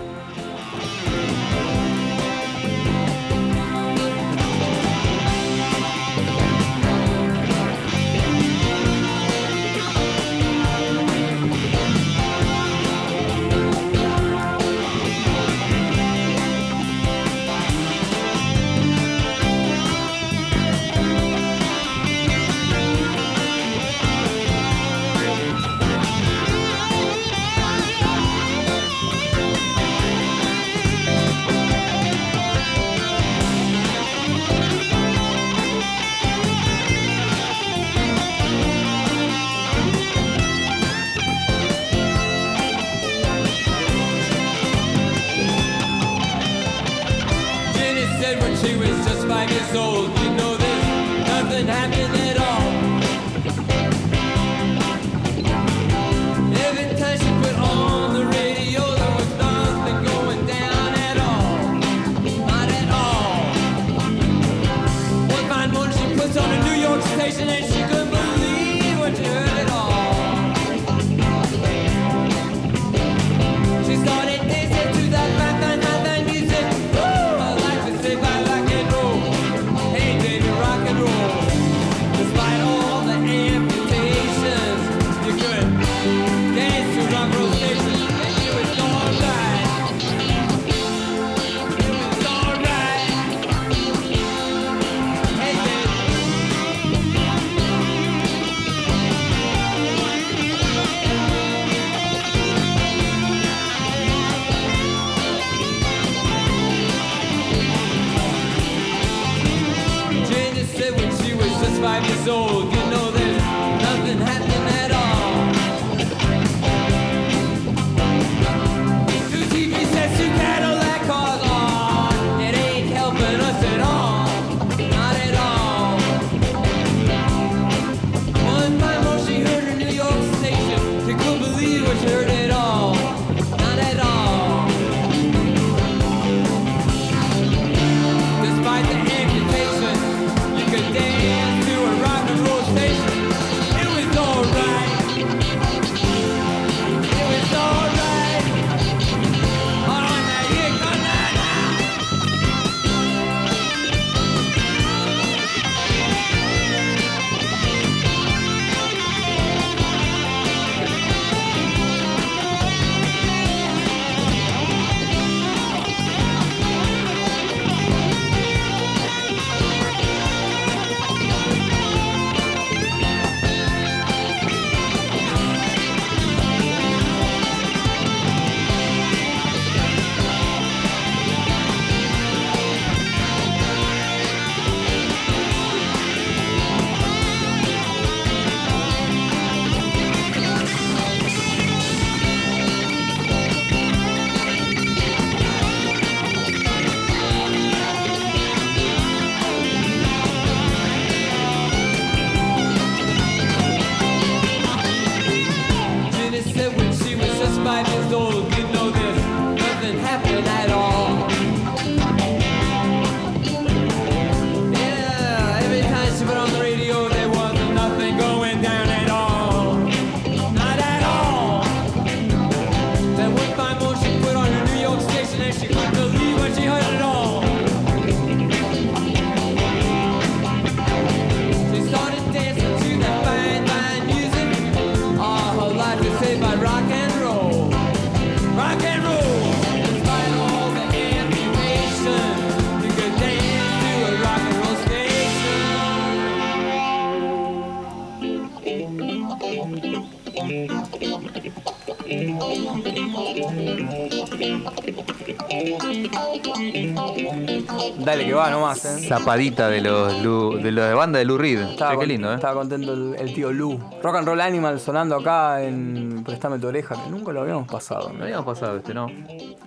Zapadita de los Lu- de la banda de Lou Reed. Estaba, qué lindo, ¿eh? estaba contento el, el tío Lu. Rock and Roll Animal sonando acá en Prestame tu oreja, que nunca lo habíamos pasado. No habíamos pasado este, ¿no?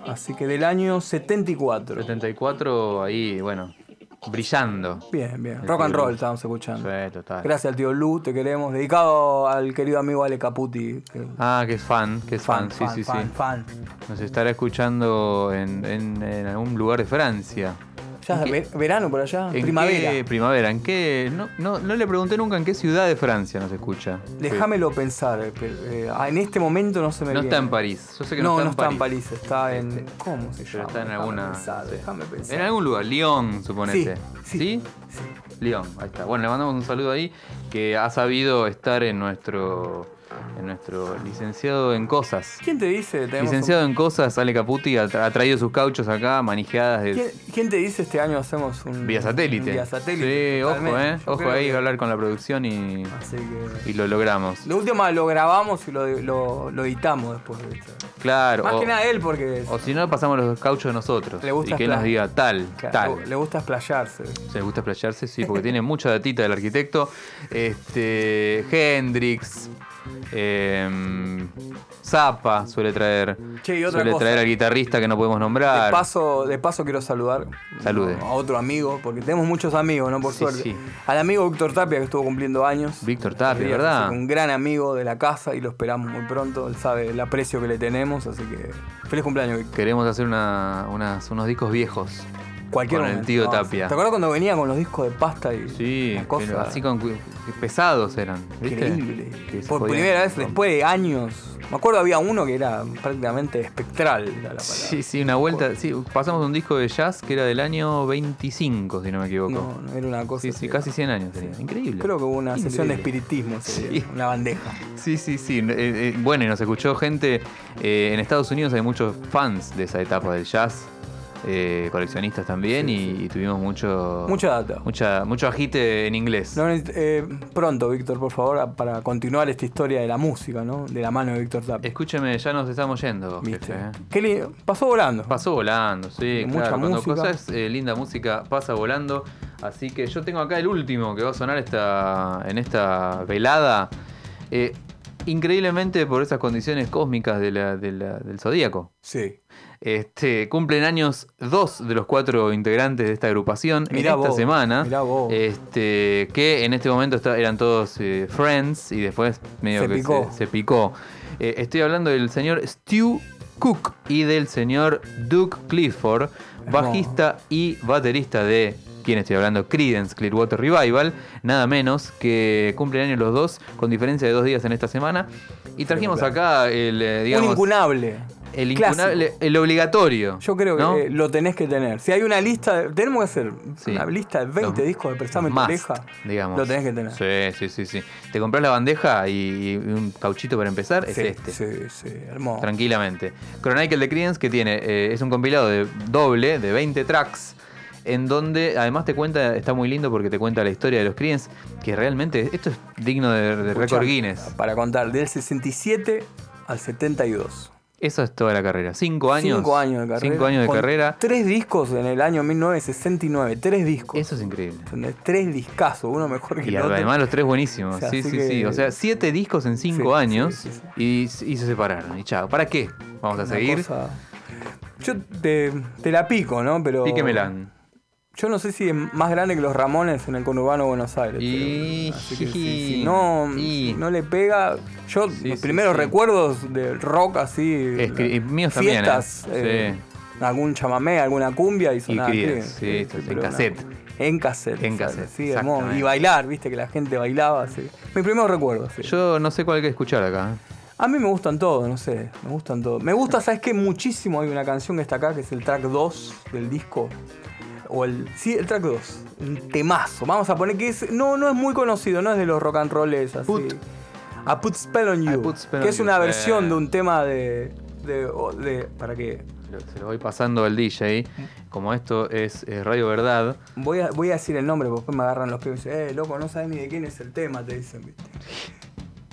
Así que del año 74. 74 ahí, bueno, brillando. Bien, bien. El Rock and roll estábamos escuchando. Sí, total. Gracias al tío Lu, te queremos. Dedicado al querido amigo Ale Caputi. que- Ah, que es fan, que es fan, fan, sí, sí, fan, sí. fan. Nos estará escuchando en, en- en algún lugar de Francia. Ya es verano por allá, ¿En primavera. qué primavera? ¿En qué? No, no, no le pregunté nunca en qué ciudad de Francia nos escucha. Déjamelo pensar. eh, pero, eh, ah, en este momento no se me No viene. está en París. Yo sé que no, no, no está en París. Está en. ¿Cómo se llama? Pero está en Déjame alguna. pensar, déjame pensar. En algún lugar, Lyon, suponete. Sí, sí, ¿Sí? Lyon, ahí está. Bueno, le mandamos un saludo ahí que ha sabido estar en nuestro en nuestro licenciado en cosas. ¿Quién te dice? Tenemos Licenciado en cosas, Ale Caputi, ha, tra- ha traído sus cauchos acá, manijeadas de ¿Quién, quién te dice este año hacemos un. vía satélite. un Vía satélite. Sí, ojo, eh. Yo Ojo ahí, que- hablar con la producción y, Así que. y lo logramos. Lo último lo grabamos y lo, lo, lo editamos después. ¿viste? Claro. Más o, que nada él, porque. o si no, pasamos los cauchos de nosotros. Le gusta y que nos diga tal, claro, tal. le, le gusta explayarse. Se le gusta explayarse, sí, porque tiene mucha datita del arquitecto. Este. Hendrix. Zappa suele traer. Che, y otra suele cosa. traer al guitarrista que no podemos De nombrar. paso, de paso quiero saludar Salude. a otro amigo, porque tenemos muchos amigos, ¿no? Por Sí, suerte. sí. Al amigo Víctor Tapia, que estuvo cumpliendo años. Víctor Tapia, ¿verdad? Un gran amigo de la casa y lo esperamos muy pronto. Él sabe el aprecio que le tenemos, así que feliz cumpleaños, Víctor. Queremos hacer una- unas- unos discos viejos. Cualquier Con el momento, tío. Tapia. ¿Te acuerdas cuando venía con los discos de pasta y Sí, una cosa pero así con pesados eran. ¿viste? increíble? Que Por primera vez, romper. después de años. Me acuerdo había uno que era prácticamente espectral. era la. Sí, sí, una vuelta. Sí, pasamos un disco de jazz que era del año 25, si no me equivoco. No, no, era una cosa. sí, sí, casi 100 años tenía. Increíble. Creo que hubo una sesión de espiritismo ese Sí. una bandeja. Sí, sí, sí. Eh, eh, bueno, y nos escuchó gente. eh, en Estados Unidos hay muchos fans de esa etapa del jazz. Eh, coleccionistas también. y, y tuvimos mucho. Mucha data. Mucha, mucho agite en inglés. No, eh, pronto, Víctor, por favor, para continuar esta historia de la música, ¿no? De la mano de Víctor Tapia. Escúcheme, ya nos estamos yendo, ¿Viste? jefe. ¿eh? Qué lindo. Pasó volando. Pasó volando, sí, Mucha claro. Cuando música. cosas linda música pasa volando. Así que yo tengo acá el último que va a sonar esta, en esta velada. Increíblemente por esas condiciones cósmicas de la- de la- del zodíaco. Sí. Este, cumplen años dos de los cuatro integrantes de esta agrupación Mirá en esta vos, semana. mirá vos. Este, que en este momento está- eran todos eh, friends y después medio Se que picó. se, se picó. Eh, estoy hablando del señor Stu Cook y del señor Duke Clifford, bajista y baterista de ¿Quién estoy hablando? Creedence Clearwater Revival, nada menos que cumplen años los dos, con diferencia de dos días en esta semana. Y trajimos acá el, eh, digamos, Un incunable. El Clásico. incunable, el obligatorio. Yo creo que ¿no? eh, lo tenés que tener. Si hay una lista, de- tenemos que hacer Sí. una lista de 20 Los- discos de tu must, oreja. digamos. Lo tenés que tener. Sí, sí, sí, sí. Te compras la bandeja y, y un cauchito para empezar, Sí, es este. Sí, sí, hermoso. Tranquilamente. Chronicle de Creedence que tiene, eh, es un compilado de doble, de 20 tracks, en donde además te cuenta, está muy lindo porque te cuenta la historia de los Creedence, que realmente esto es digno de, de récord Guinness. Para contar, del 67 al 72. Eso es toda la carrera. Cinco años. Cinco años de carrera. Cinco años de con carrera. Tres discos en el año 1969. Tres discos. Eso es increíble. ¿Entendés? Tres discazos, uno mejor que Y el otro. además los tres buenísimos. O sea, sí, sí, que- sí. O sea, siete discos en cinco Sí, años sí, sí, Y, y se separaron. Y chao. ¿Para qué? Vamos a Una seguir. cosa- Yo te, te la pico, ¿no? Pero. Píquemela. Yo no sé si es más grande que los Ramones en el conurbano de Buenos Aires. Y- pero- así que si, si no, y- no le pega. Yo, Sí, sí, primeros sí. recuerdos del rock así. Es que- míos también, fiestas, ¿eh? eh, Algún chamamé, alguna cumbia y sonaba sí, en cassette. En cassette. En cassette, Sí, hermoso. Y bailar, viste que la gente bailaba. Sí. Mis primeros recuerdos. sí. Yo no sé cuál hay que escuchar acá. ¿eh? A mí me gustan todos, no sé, me gustan todos. Me gusta, ¿sabes qué? Muchísimo hay una canción que está acá, que es el track 2 del disco. O el. Sí, el track 2. Un temazo. Vamos a poner que es. No, no es muy conocido, no es de los rock and rolls así. Put. A Put Spell on You. Spell que on es You, una versión de un tema de. de, o- de- ¿Para qué? Lo- Se lo voy pasando al DJ. Como esto es eh, Radio Verdad. Voy a, voy a decir el nombre porque después me agarran los pies y dicen, eh, loco, no sabes ni de quién es el tema, te dicen, viste.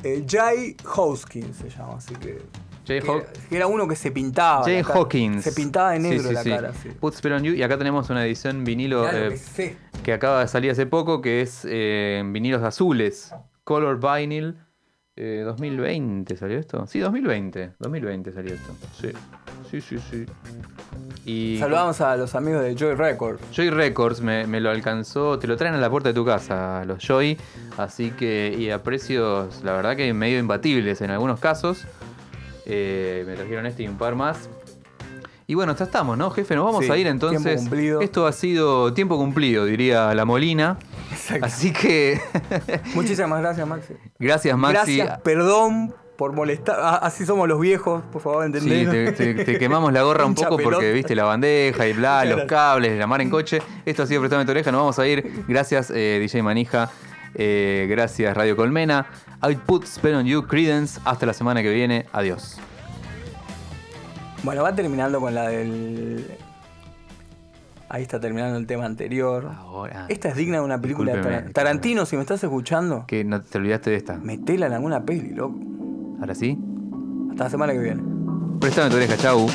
Eh, Jay Hoskin se llama, así que. Jay Que Haw- era, que era uno que se pintaba. Jay. Hawkins. Se pintaba de negro sí, la sí. cara. Put Spell on You. Y acá tenemos una edición vinilo eh, que acaba de salir hace poco, que es eh, vinilos azules. Color Vinyl. eh, 2020 salió esto. Sí, 2020. 2020 salió esto. Sí, sí, sí. sí. Y Saludamos a los amigos de Joy Records. Joy Records me, me lo alcanzó, te lo traen a la puerta de tu casa, los Joy, así que, y a precios, la verdad que medio imbatibles en algunos casos. Eh, me trajeron este y un par más. Y bueno, ya estamos, ¿no, jefe? Nos vamos Sí, a ir tiempo entonces. cumplido. Esto ha sido tiempo cumplido, diría la Molina. Exacto. Así que, Muchísimas gracias, Maxi. gracias, Maxi. Gracias, perdón por molestar. Ah, Así somos los viejos, por favor, Sí, entendés. te, te- te quemamos la gorra un poco porque viste la bandeja y bla, los cables, la mar en coche. Esto ha sido Prestame tu oreja, nos vamos a ir. Gracias, eh, DJ Manija. Eh, gracias, Radio Colmena. Output, Spell on You, Credence. Hasta la semana que viene. Adiós. Bueno, va terminando con la del. Ahí está terminando el tema anterior. Ahora. Esta es digna de una película de Discúlpeme. Tar- Tarantino, si me estás escuchando, Que no te olvidaste de esta. metela en alguna peli, loco. Ahora sí. Hasta la semana que viene. Prestame tu oreja, chau.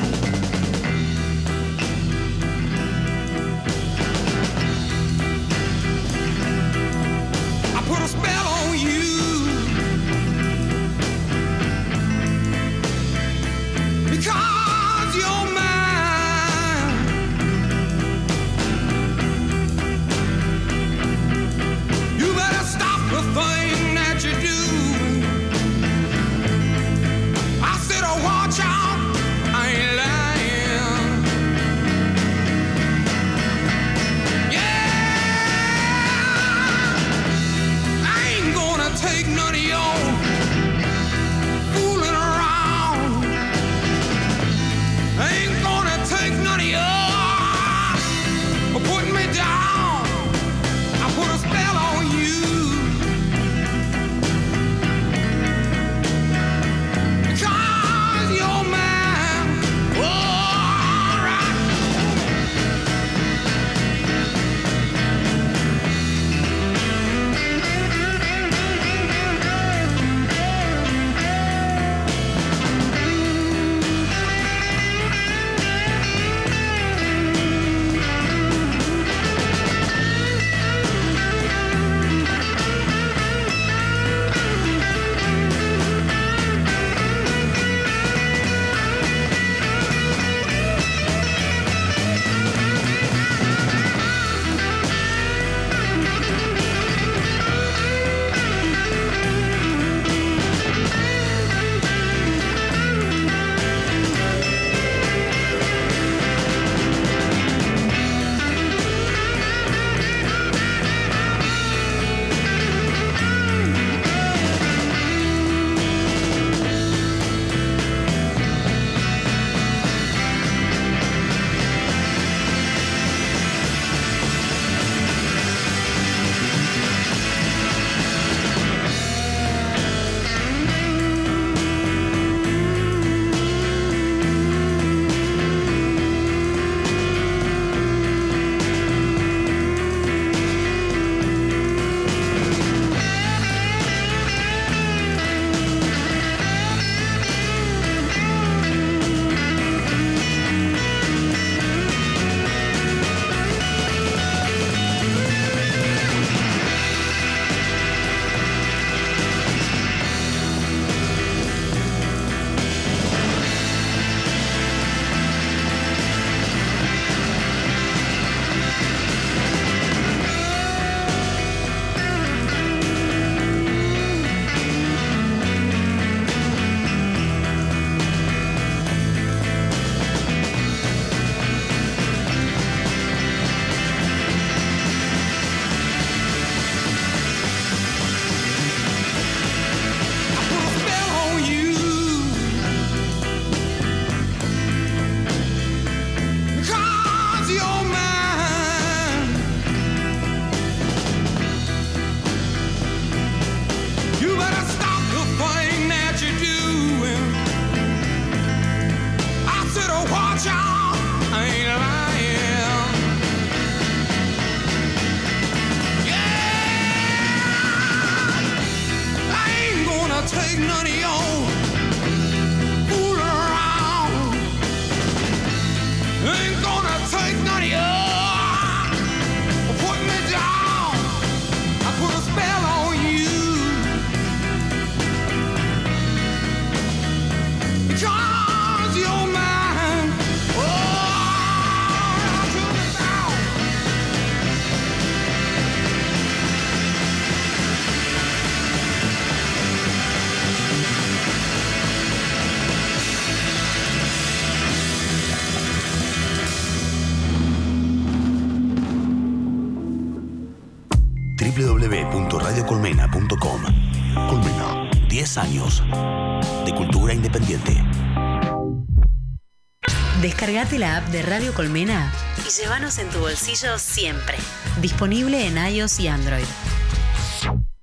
Descargate la app de Radio Colmena y llévanos en tu bolsillo siempre. Disponible en iOS y Android.